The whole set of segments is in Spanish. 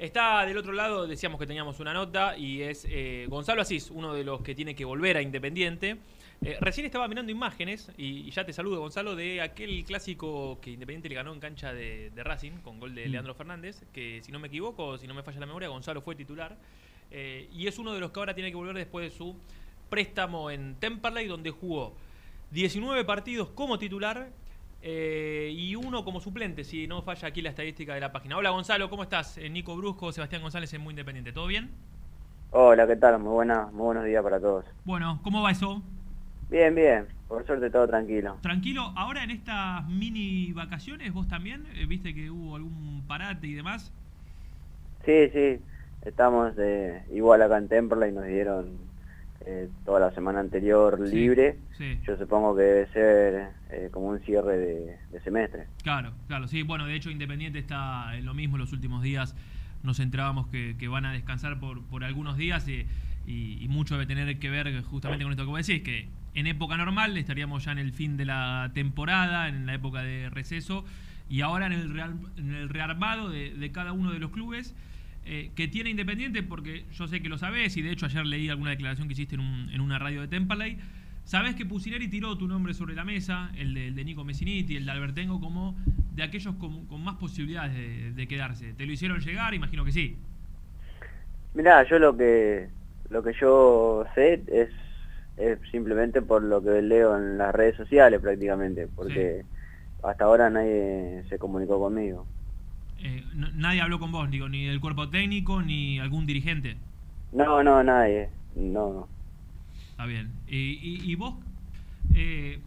Está del otro lado, decíamos que teníamos una nota, y es eh, Gonzalo Asís, uno de los que tiene que volver a Independiente. Eh, recién estaba mirando imágenes, y, ya te saludo Gonzalo, de aquel clásico que Independiente le ganó en cancha de, Racing, con gol de mm. Leandro Fernández, que si no me equivoco, si no me falla la memoria, Gonzalo fue titular. Eh, y es uno de los que ahora tiene que volver después de su préstamo en Temperley, donde jugó 19 partidos como titular eh, y uno como suplente, si no falla aquí la estadística de la página. Hola Gonzalo, ¿cómo estás? Eh, Nico Brusco, Sebastián González en Muy Independiente, ¿todo bien? Hola, ¿qué tal? Muy, buena, muy buenos días para todos. Bueno, ¿cómo va eso? Bien, bien, por suerte todo tranquilo. Tranquilo, ahora en estas mini vacaciones, vos también, eh, viste que hubo algún parate y demás. Sí, sí, estamos igual acá en Temperley y nos dieron eh, toda la semana anterior libre, yo supongo que debe ser eh, como un cierre de, semestre. Claro, claro, sí, bueno, de hecho Independiente está en lo mismo los últimos días, nos entrábamos que, van a descansar por, por algunos días y, mucho debe tener que ver justamente con esto que vos decís, que en época normal estaríamos ya en el fin de la temporada, en la época de receso, y ahora en el, en el rearmado de, de cada uno de los clubes. Eh, que tiene Independiente, porque yo sé que lo sabés, y de hecho ayer leí alguna declaración que hiciste en, una radio de Temperley. Sabés que Pusineri tiró tu nombre sobre la mesa, el de, Nico Messiniti, el de Albertengo, como de aquellos con, más posibilidades de, quedarse. ¿Te lo hicieron llegar? Imagino que sí. Mirá, yo lo que lo que yo sé es, simplemente por lo que leo en las redes sociales prácticamente, porque hasta ahora nadie se comunicó conmigo. Eh, nadie habló con vos, digo, ni del cuerpo técnico, ni algún dirigente. No, no, nadie, no. Está bien. y, vos, eh,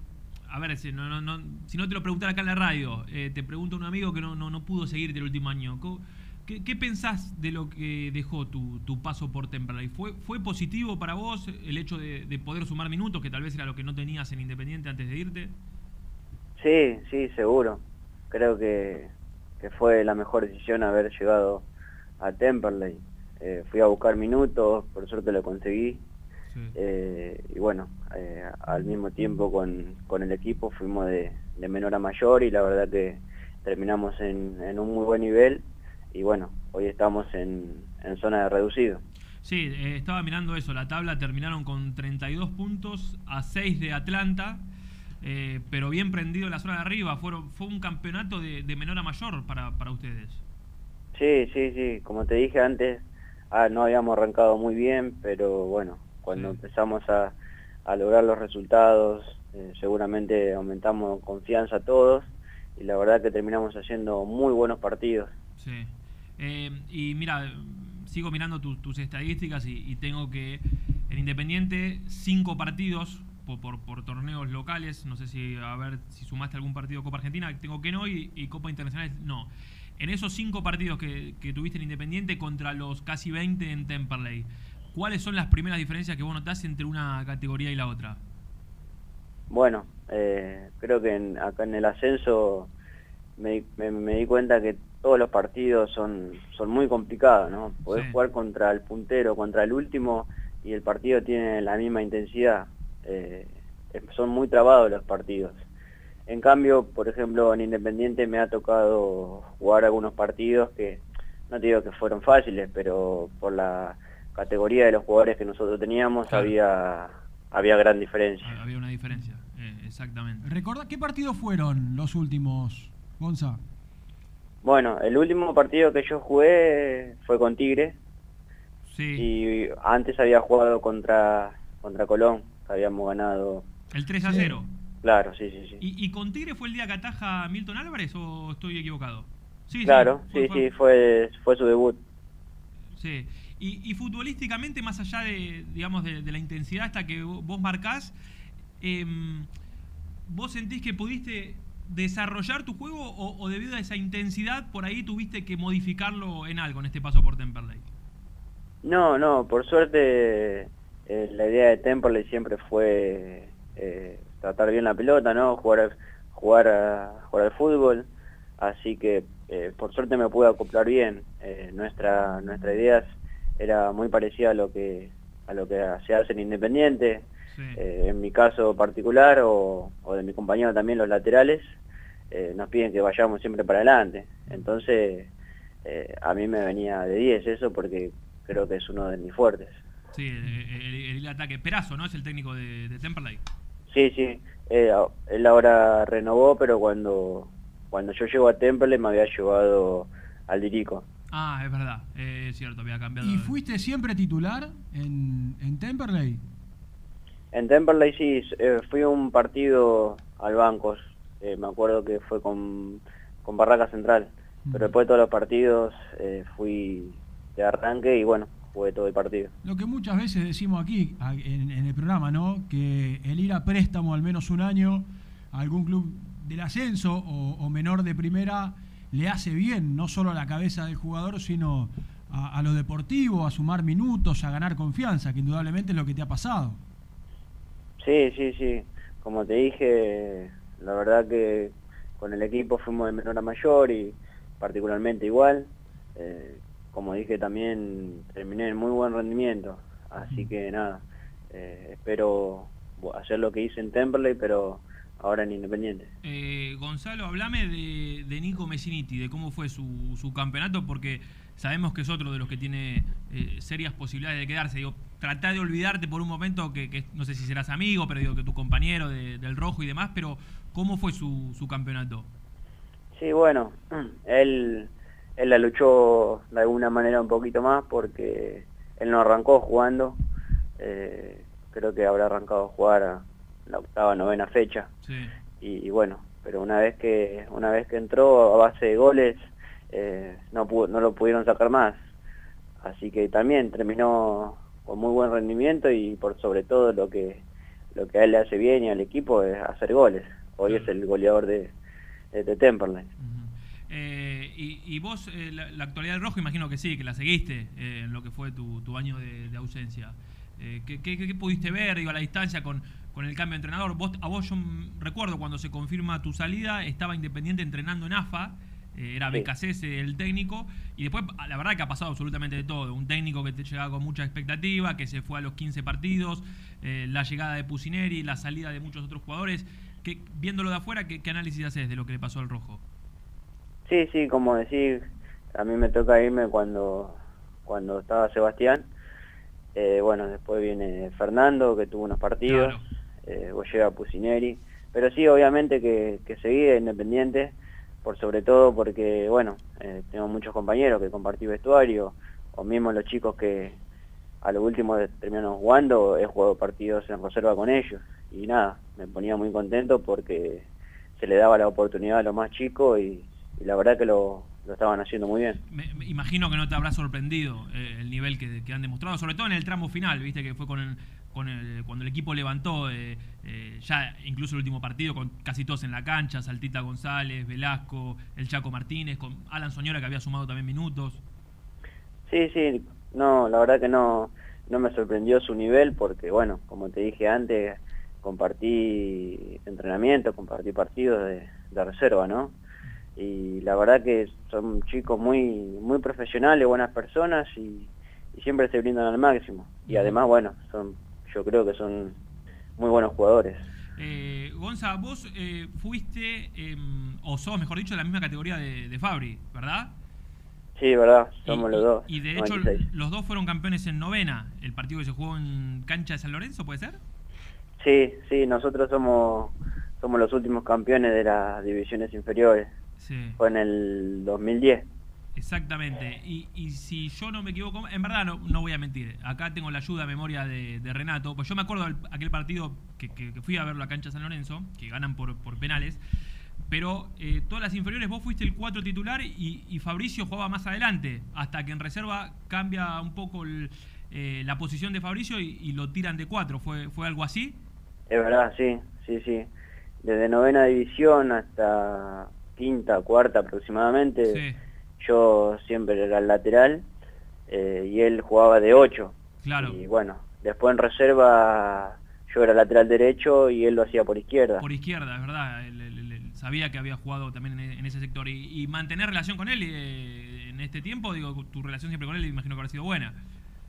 a ver, si no, no, si no te lo preguntara acá en la radio, eh, te pregunto a un amigo que no, no, no pudo seguirte el último año. ¿Qué, ¿Qué, pensás de lo que dejó tu, tu paso por Temperley? ¿Fue, ¿Fue positivo para vos el hecho de, de, poder sumar minutos, que tal vez era lo que no tenías en Independiente antes de irte? Sí, sí, seguro. Creo que que fue la mejor decisión haber llegado a Temperley. Eh, fui a buscar minutos, por suerte lo conseguí. Eh, y bueno, eh, al mismo tiempo con, el equipo fuimos de, menor a mayor y la verdad que terminamos en, un muy buen nivel y bueno, hoy estamos en, zona de reducido. Sí, estaba mirando eso, la tabla terminaron con 32 puntos a 6 de Atlanta. Eh, pero bien prendido en la zona de arriba. Fueron, fue un campeonato de, menor a mayor para, para, ustedes. Sí, sí, sí. Como te dije antes, ah, no habíamos arrancado muy bien, pero bueno, cuando empezamos a, a, lograr los resultados, eh, seguramente aumentamos confianza a todos y la verdad que terminamos haciendo muy buenos partidos. Sí. Eh, y mira, sigo mirando tus estadísticas y, y tengo que en Independiente cinco partidos por, por, torneos locales, no sé si a ver si sumaste algún partido Copa Argentina, tengo que no, y, Copa Internacional no. En esos cinco partidos que, tuviste en Independiente contra los casi 20 en Temperley, ¿cuáles son las primeras diferencias que vos notás entre una categoría y la otra? Bueno, eh, creo que acá en el ascenso me, di cuenta que todos los partidos son, son muy complicados, ¿no? Podés jugar contra el puntero, contra el último, y el partido tiene la misma intensidad eh, son muy trabados los partidos. En cambio, por ejemplo, en Independiente me ha tocado jugar algunos partidos que, no te digo que fueron fáciles, pero por la categoría de los jugadores que nosotros teníamos había, había gran diferencia. Había una diferencia, eh, exactamente. ¿Recuerda qué partidos fueron los últimos, Gonza? Bueno, el último partido que yo jugué fue con Tigre. Sí. Y antes había jugado contra, contra Colón habíamos ganado. El 3 a 0. Claro, sí, sí, sí. ¿Y, con Tigre fue el día que ataja Milton Álvarez o estoy equivocado? Sí, claro, sí, sí, fue, fue su debut. Sí. Y, futbolísticamente, más allá de, digamos, de, la intensidad hasta que vos marcás, em, ¿vos sentís que pudiste desarrollar tu juego o, o, debido a esa intensidad por ahí tuviste que modificarlo en algo en este paso por Temperley? No, no, por suerte eh, la idea de Temperley siempre fue eh, tratar bien la pelota, ¿no? Jugar, jugar, a, jugar al fútbol, así que eh, por suerte me pude acoplar bien. nuestra, nuestra idea era muy parecida a lo que, a lo que se hace en Independiente, en mi caso particular o, o, de mi compañero también los laterales, nos piden que vayamos siempre para adelante. Entonces a mí me venía de 10 eso porque creo que es uno de mis fuertes. Sí, el, ataque. Perazo, ¿no? Es el técnico de, de Temperley. Sí, sí. Eh, él ahora renovó, pero cuando, cuando yo llego a Temperley me había llevado al Dirico. Ah, es verdad, es cierto, había cambiado. ¿Y fuiste siempre titular en, en Temperley? En Temperley sí, eh, fui a un partido al Bancos, eh, me acuerdo que fue con, con Barraca Central, pero después de todos los partidos eh, fui de arranque y bueno, jugué todo el partido. Lo que muchas veces decimos aquí en, el programa, ¿no? Que el ir a préstamo al menos un año a algún club del ascenso o, menor de primera le hace bien, no solo a la cabeza del jugador, sino a, a, lo deportivo, a sumar minutos, a ganar confianza, que indudablemente es lo que te ha pasado. Sí, sí, sí. Como te dije, la verdad que con el equipo fuimos de menor a mayor y particularmente igual. Eh, como dije también terminé en muy buen rendimiento, así que nada, eh, espero hacer lo que hice en Temperley, pero ahora en Independiente. Eh, Gonzalo, hablame de, de, Nico Messiniti, de cómo fue su, su, campeonato, porque sabemos que es otro de los que tiene eh, serias posibilidades de quedarse. Digo, tratá de olvidarte por un momento que, no sé si serás amigo, pero digo que tu compañero del Rojo y demás, pero ¿cómo fue su, su campeonato? Sí, bueno, él él la luchó de alguna manera un poquito más porque él no arrancó jugando, eh, creo que habrá arrancado a jugar a la octava, novena fecha, y, bueno, pero una vez que una vez que entró a base de goles, eh, no, no lo pudieron sacar más, así que también terminó con muy buen rendimiento y por sobre todo lo que lo que a él le hace bien y al equipo es hacer goles, hoy es el goleador de, de, Temperley. Eh, y, vos, eh, la, actualidad del rojo, imagino que sí, que la seguiste eh, en lo que fue tu, año de, ausencia. ¿qué, pudiste ver digo, a la distancia con, con el cambio de entrenador? Vos, a vos yo recuerdo cuando se confirma tu salida, estaba Independiente entrenando en AFA, era BKC el técnico, y después la verdad que ha pasado absolutamente de todo. Un técnico que te llegaba con mucha expectativa, que se fue a los 15 partidos, la llegada de Pusineri, la salida de muchos otros jugadores. Que, viéndolo de afuera, ¿qué, ¿qué análisis haces de lo que le pasó al rojo? Sí, sí, como decir, a mí me toca irme cuando, cuando estaba Sebastián. Eh, bueno, después viene Fernando, que tuvo unos partidos. Eh, llega Pusineri. Pero sí, obviamente que, que seguí Independiente, por sobre todo porque, bueno, eh, tengo muchos compañeros que compartí vestuario, o mismo los chicos que a lo último terminaron jugando, he jugado partidos en reserva con ellos. Y nada, me ponía muy contento porque se le daba la oportunidad a los más chicos y, y la verdad que lo, estaban haciendo muy bien. Me, imagino que no te habrá sorprendido eh, el nivel que, han demostrado, sobre todo en el tramo final, viste que fue con el, con el, cuando el equipo levantó eh, eh, ya incluso el último partido con casi todos en la cancha, Saltita González, Velasco, el Chaco Martínez, con Alan Soñora que había sumado también minutos. Sí, sí, no, la verdad que no, no me sorprendió su nivel porque bueno, como te dije antes, compartí entrenamiento, compartí partidos de, de reserva, ¿no? Y la verdad que son chicos muy muy profesionales, buenas personas y, siempre se brindan al máximo. Y además, bueno, son yo creo que son muy buenos jugadores. Eh, Gonza, vos eh, fuiste, em, o sos, mejor dicho, de la misma categoría de, Fabri, ¿verdad? Sí, verdad, somos los dos. Y de hecho, los dos fueron campeones en novena, el partido que se jugó en cancha de San Lorenzo, ¿puede ser? Sí, sí, nosotros somos, somos los últimos campeones de las divisiones inferiores. Fue en el 2010. Exactamente. Y, y, si yo no me equivoco, en verdad no, no voy a mentir. Acá tengo la ayuda a memoria de, Renato. Pues yo me acuerdo de aquel partido que, fui a ver la cancha San Lorenzo, que ganan por, por penales. Pero eh, todas las inferiores, vos fuiste el 4 titular y, Fabricio jugaba más adelante. Hasta que en reserva cambia un poco eh, la posición de Fabricio y, lo tiran de 4. ¿Fue, ¿Fue algo así? Es verdad, sí, sí, sí. Desde novena división hasta quinta, cuarta aproximadamente, yo siempre era el lateral eh, y él jugaba de ocho. Claro. Y bueno, después en reserva yo era lateral derecho y él lo hacía por izquierda. Por izquierda, es verdad. sabía que había jugado también en, ese sector. Y, mantener relación con él eh, en este tiempo, digo, tu relación siempre con él imagino que habrá sido buena.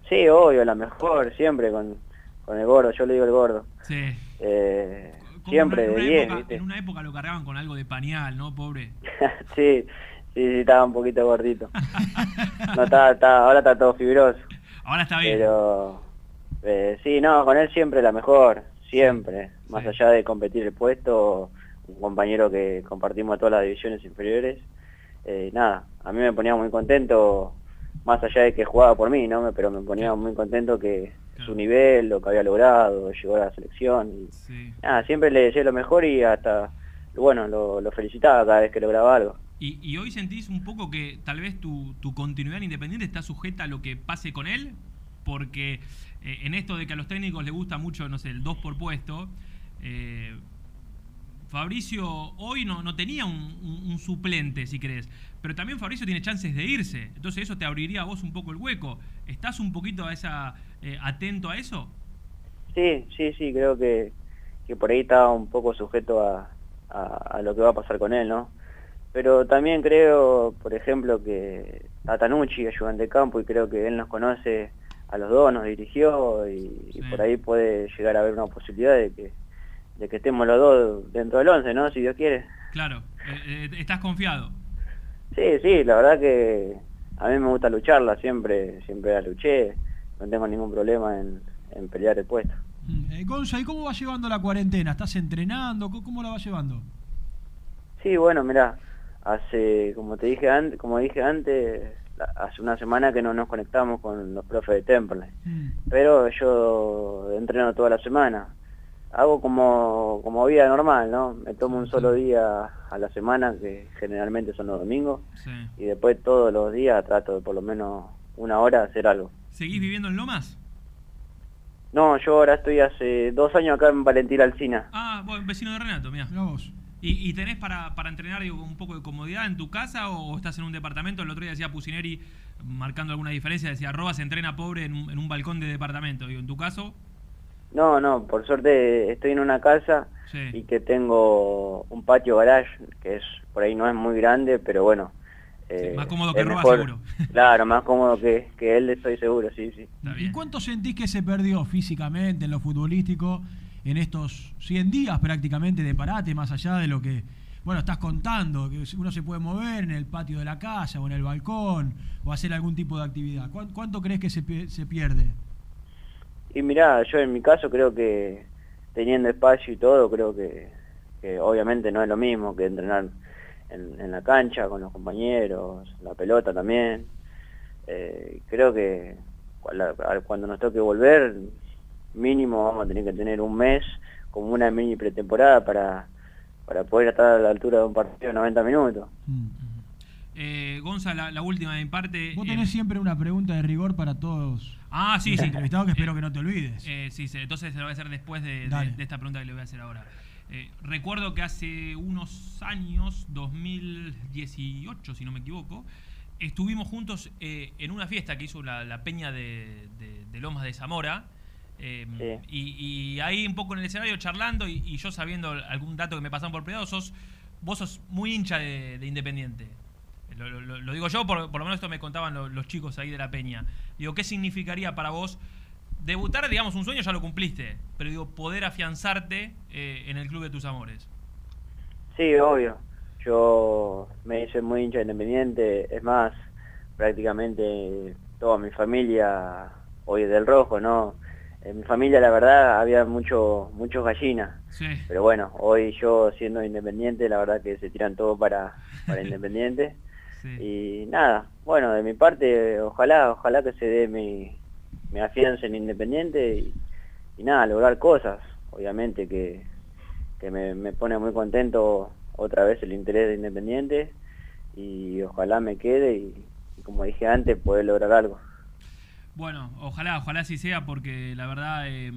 Sí, obvio, la mejor, siempre con, con el gordo, yo le digo el gordo. Sí. Eh, siempre de época, En una época lo cargaban con algo de pañal, ¿no, pobre? sí, Sí, sí, estaba un poquito gordito. No, está, está, ahora está todo fibroso. Ahora está bien. Pero, eh, sí, no, con él siempre la mejor, siempre. Más allá de competir el puesto, un compañero que compartimos todas las divisiones inferiores. Eh, nada, a mí me ponía muy contento, más allá de que jugaba por mí, ¿no? Pero me ponía muy contento que su nivel, lo que había logrado, llegó a la selección. Y, nada, siempre le decía lo mejor y hasta, bueno, lo, lo felicitaba cada vez que lograba algo. ¿Y, hoy sentís un poco que tal vez tu, continuidad Independiente está sujeta a lo que pase con él? Porque eh, en esto de que a los técnicos les gusta mucho, no sé, el 2 por puesto, eh, Fabricio hoy no, no tenía un, suplente, si crees, pero también Fabricio tiene chances de irse, entonces eso te abriría a vos un poco el hueco. ¿Estás un poquito a esa, eh, atento a eso? Sí, sí, sí, creo que, que por ahí está un poco sujeto a, a lo que va a pasar con él, ¿no? pero también creo, por ejemplo, que Tanucci, ayudante de campo, y creo que él nos conoce a los dos, nos dirigió, y, por ahí puede llegar a haber una posibilidad de que, de que estemos los dos dentro del 11, ¿no? Si Dios quiere. Claro, eh, eh, ¿estás confiado? Sí, sí, la verdad que a mí me gusta lucharla, siempre siempre la luché, no tengo ningún problema en, en pelear el puesto. Mm, eh, Gonza, ¿y cómo va llevando la cuarentena? ¿Estás entrenando? ¿Cómo la vas llevando? Sí, bueno, mira hace, como te dije antes, como dije antes, hace una semana que no nos conectamos con los profes de Temple. Mm. Pero yo entreno toda la semana. Hago como, como vida normal, ¿no? Me tomo un solo día a la semana, que generalmente son los domingos, y después todos los días trato de por lo menos una hora hacer algo. ¿Seguís viviendo en Lomas? No, yo ahora estoy hace dos años acá en Valentín Alcina. Ah, vecino de Renato, mira. vos. ¿Y, tenés para, para entrenar un poco de comodidad en tu casa o estás en un departamento? El otro día decía Pusineri, marcando alguna diferencia, decía, Roba se entrena pobre en un, balcón de departamento. Digo, ¿En tu caso? No, no, por suerte estoy en una casa y que tengo un patio garage, que es por ahí no es muy grande, pero bueno. Eh, más cómodo que Roba, seguro. Claro, más cómodo que, que él, estoy seguro, sí, sí. ¿Y cuánto sentís que se perdió físicamente en lo futbolístico? en estos 100 días prácticamente de parate, más allá de lo que, bueno, estás contando, que uno se puede mover en el patio de la casa o en el balcón o hacer algún tipo de actividad. ¿Cuánto, crees que se, se pierde? Y mirá, yo en mi caso creo que teniendo espacio y todo, creo que, obviamente no es lo mismo que entrenar en, la cancha con los compañeros, la pelota también. Eh, creo que cuando nos toque volver mínimo vamos a tener que tener un mes como una mini pretemporada para, para poder estar a la altura de un partido de 90 minutos. Mm. Eh, Gonza, la, última de mi parte. Vos tenés eh, siempre una pregunta de rigor para todos. Ah, sí, sí. Entrevistados que espero que no te olvides. Eh, sí, entonces se lo voy a hacer después de, esta pregunta que le voy a hacer ahora. Eh, recuerdo que hace unos años, 2018 si no me equivoco, estuvimos juntos en una fiesta que hizo la, Peña de, de Lomas de Zamora Em, y, ahí un poco en el escenario charlando y, yo sabiendo algún dato que me pasan por privado, sos, vos sos muy hincha de, Independiente. Lo, digo yo, por, lo menos esto me contaban los, chicos ahí de la peña. Digo, ¿qué significaría para vos debutar, digamos, un sueño ya lo cumpliste, pero digo, poder afianzarte eh, en el club de tus amores? Sí, obvio. Yo me hice muy hincha de Independiente, es más, prácticamente toda mi familia hoy es del rojo, ¿no? en mi familia la verdad había mucho muchos gallinas pero bueno hoy yo siendo independiente la verdad que se tiran todo para para independiente y nada bueno de mi parte ojalá ojalá que se dé mi mi afianza en independiente y, y nada lograr cosas. Obviamente que, que me, me pone muy contento otra vez el interés de independiente y ojalá me quede y como dije antes poder lograr algo bueno, ojalá, ojalá así sea, porque la verdad, eh,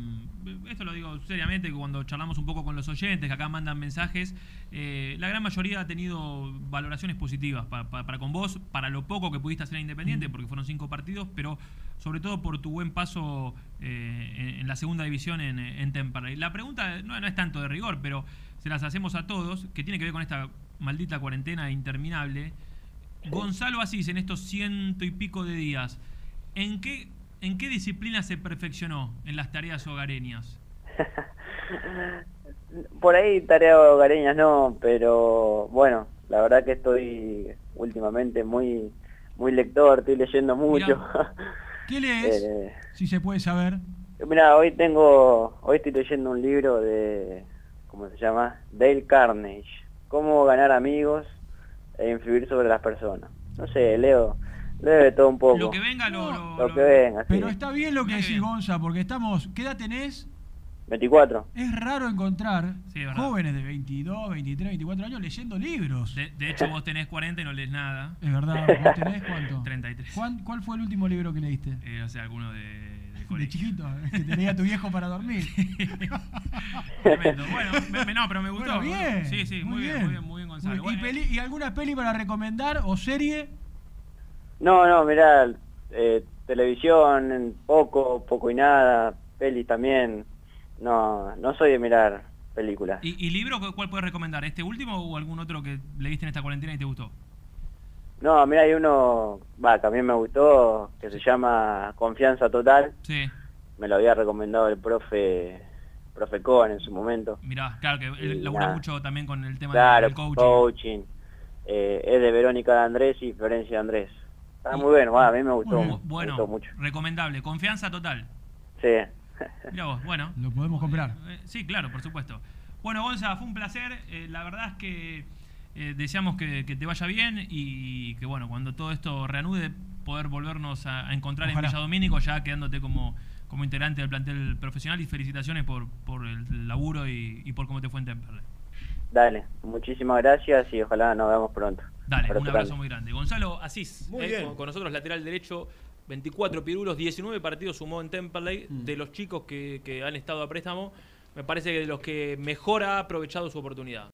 esto lo digo seriamente, cuando charlamos un poco con los oyentes que acá mandan mensajes, eh, la gran mayoría ha tenido valoraciones positivas para, con vos, para lo poco que pudiste hacer Independiente, porque fueron cinco partidos, pero sobre todo por tu buen paso eh, en, la segunda división en, en Temperley. La pregunta no, es tanto de rigor, pero se las hacemos a todos, que tiene que ver con esta maldita cuarentena interminable. Gonzalo Asís, en estos ciento y pico de días, ¿En qué, ¿En qué disciplina se perfeccionó en las tareas hogareñas? Por ahí tareas hogareñas no, pero bueno, la verdad que estoy últimamente muy muy lector, estoy leyendo mucho. ¿Qué lees? Eh, si se puede saber. Mira, hoy tengo, hoy estoy leyendo un libro de, ¿cómo se llama? Dale Carnage. Cómo ganar amigos e influir sobre las personas. No sé, leo, leo de todo un poco. Lo que venga, lo, lo, que venga. Pero está bien lo que decís, Gonza, porque estamos, ¿qué edad tenés? 24. Es raro encontrar jóvenes de 22, 23, 24 años leyendo libros. De, hecho, vos tenés 40 y no lees nada. Es verdad. ¿Vos tenés cuánto? 33. ¿Cuál, fue el último libro que leíste? Eh, o sea, alguno de... De, chiquito, que tenía tu viejo para dormir. Tremendo. Bueno, no, pero me gustó. bien. Sí, sí, muy, bien, muy bien, muy bien, Gonzalo. ¿Y, ¿Y, alguna peli para recomendar o serie? No, no, mirá, eh, televisión, poco, poco y nada, peli también no, no soy de mirar películas. ¿Y, libro cuál puedes recomendar? ¿Este último o algún otro que leíste en esta cuarentena y te gustó? No, mira, hay uno, va, también me gustó, que se llama Confianza Total. Sí. Me lo había recomendado el profe profe Cohen en su momento. Mirá, claro que él labura mucho también con el tema del coaching. coaching. Eh, es de Verónica de Andrés y Florencia Andrés. Está muy bueno, a mí me gustó, bueno, me gustó mucho. Recomendable, confianza total. Sí. vos, bueno. Lo podemos comprar. Eh, sí, claro, por supuesto. Bueno, Gonza, fue un placer. Eh, la verdad es que eh, deseamos que, te vaya bien y que, bueno, cuando todo esto reanude, poder volvernos a, encontrar en Villa Domínico, ya quedándote como, como integrante del plantel profesional. Y felicitaciones por, por el laburo y, por cómo te fue en Temperley. Dale, muchísimas gracias y ojalá nos veamos pronto. Dale, un abrazo muy grande. Gonzalo Asís, con, con nosotros, lateral derecho 24 pirulos, 19 partidos sumó en Temperley. Mm. De los chicos que, que han estado a préstamo, me parece que de los que mejor ha aprovechado su oportunidad.